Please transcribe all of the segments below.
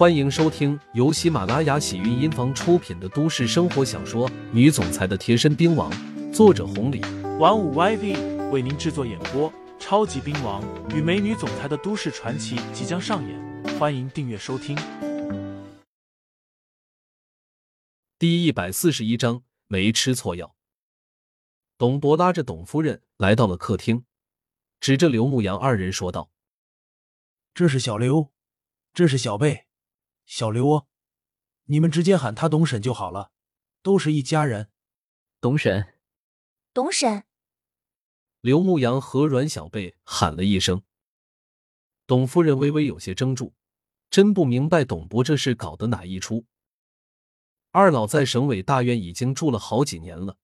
欢迎收听由喜马拉雅喜韵音房出品的都市生活小说《女总裁的贴身兵王》，作者红礼，玩五 YV 为您制作演播。超级兵王与美女总裁的都市传奇即将上演，欢迎订阅收听。第一百四十一章，没吃错药。董博拉着董夫人来到了客厅，指着刘牧阳二人说道：“这是小刘，这是小贝。小刘哦，你们直接喊他董婶就好了，都是一家人。董婶，董婶。”刘牧阳和阮小贝喊了一声，董夫人微微有些怔住，真不明白董伯这是搞的哪一出。二老在省委大院已经住了好几年了，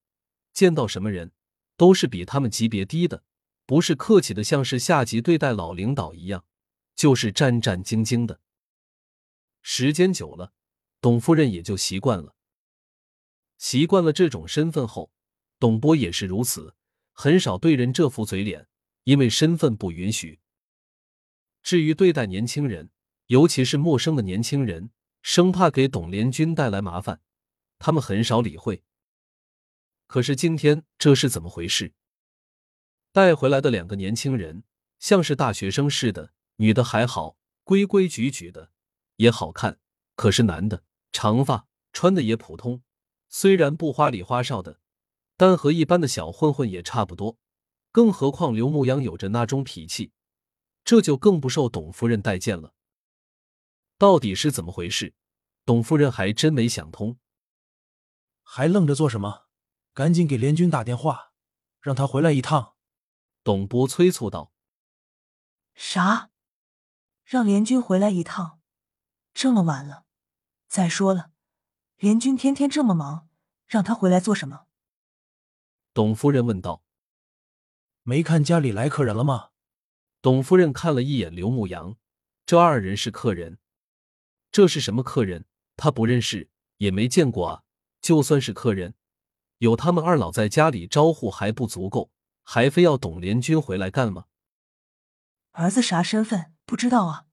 见到什么人都是比他们级别低的，不是客气的像是下级对待老领导一样，就是战战兢兢的。时间久了，董夫人也就习惯了。习惯了这种身份后，董波也是如此。很少对人这副嘴脸，因为身份不允许。至于对待年轻人，尤其是陌生的年轻人，生怕给董连军带来麻烦，他们很少理会。可是今天这是怎么回事？带回来的两个年轻人像是大学生似的，女的还好，规规矩矩的，也好看。可是男的长发，穿的也普通，虽然不花里花哨的。但和一般的小混混也差不多，更何况刘牧阳有着那种脾气，这就更不受董夫人待见了。到底是怎么回事？董夫人还真没想通。还愣着做什么？赶紧给联军打电话，让他回来一趟。董波催促道：“啥？让联军回来一趟？这么晚了。再说了，联军天天这么忙，让他回来做什么？”董夫人问道：“没看家里来客人了吗？”董夫人看了一眼刘牧阳，这二人是客人。这是什么客人？他不认识，也没见过啊。就算是客人，有他们二老在家里招呼还不足够，还非要董连军回来干吗？儿子啥身份不知道啊？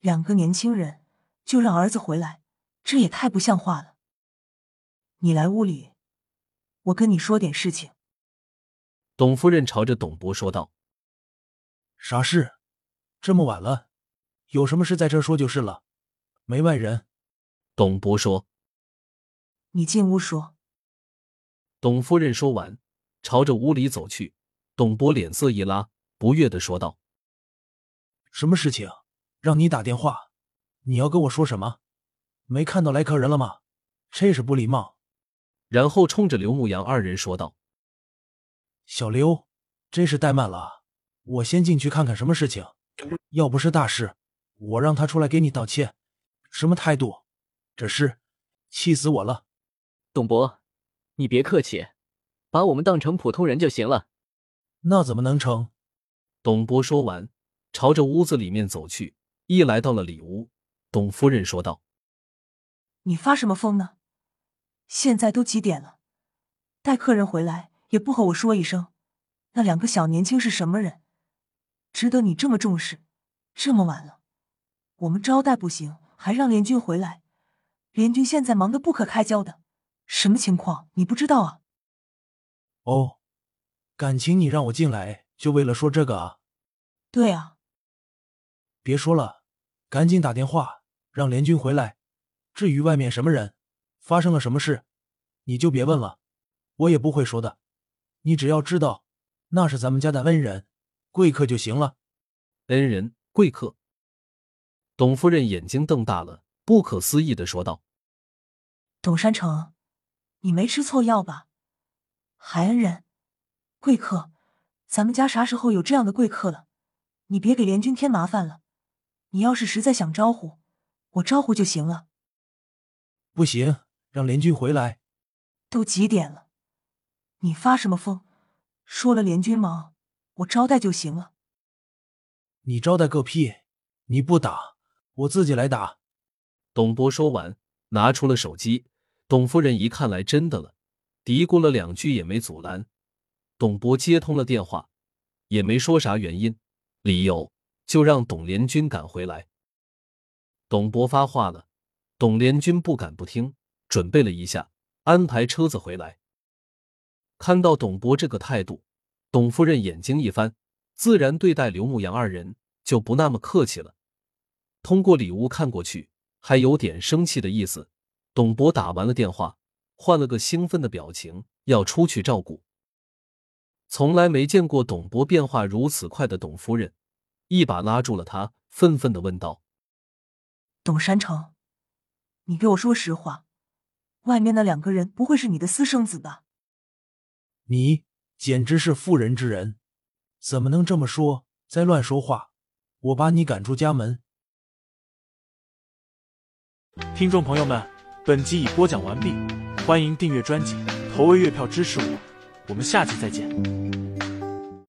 两个年轻人就让儿子回来，这也太不像话了。你来屋里。我跟你说点事情。董夫人朝着董博说道：“啥事？这么晚了，有什么事在这说就是了，没外人。”董博说：“你进屋说。”董夫人说完，朝着屋里走去。董博脸色一拉，不悦的说道：“什么事情？让你打电话？你要跟我说什么？没看到来客人了吗？这是不礼貌。”然后冲着刘牧阳二人说道：“小刘，真是怠慢了，我先进去看看什么事情。要不是大事，我让他出来给你道歉。什么态度？这是气死我了！”董博，你别客气，把我们当成普通人就行了。那怎么能成？董博说完，朝着屋子里面走去。一来到了里屋，董夫人说道：“你发什么疯呢？”现在都几点了，带客人回来也不和我说一声。那两个小年轻是什么人？值得你这么重视？这么晚了，我们招待不行，还让联军回来。联军现在忙得不可开交的，什么情况你不知道啊？哦，感情你让我进来就为了说这个啊？对啊。别说了，赶紧打电话让联军回来。至于外面什么人？发生了什么事，你就别问了，我也不会说的。你只要知道那是咱们家的恩人、贵客就行了。恩人、贵客。董夫人眼睛瞪大了，不可思议的说道：“董山城，你没吃错药吧？还恩人、贵客，咱们家啥时候有这样的贵客了？你别给联军添麻烦了。你要是实在想招呼，我招呼就行了。不行。”让联军回来。都几点了？你发什么疯？说了联军忙，我招待就行了。你招待个屁！你不打，我自己来打。董博说完，拿出了手机。董夫人一看来真的了，嘀咕了两句也没阻拦。董博接通了电话，也没说啥原因、理由，就让董联军赶回来。董博发话了，董连军不敢不听，准备了一下，安排车子回来。看到董博这个态度，董夫人眼睛一翻，自然对待刘牧阳二人就不那么客气了。通过礼物看过去，还有点生气的意思。董博打完了电话，换了个兴奋的表情，要出去照顾。从来没见过董博变化如此快的董夫人，一把拉住了他，愤愤的问道：“董山城，你给我说实话，外面那两个人不会是你的私生子吧？”你简直是妇人之仁，怎么能这么说？再乱说话，我把你赶出家门！听众朋友们，本集已播讲完毕，欢迎订阅专辑，投喂月票支持我，我们下期再见。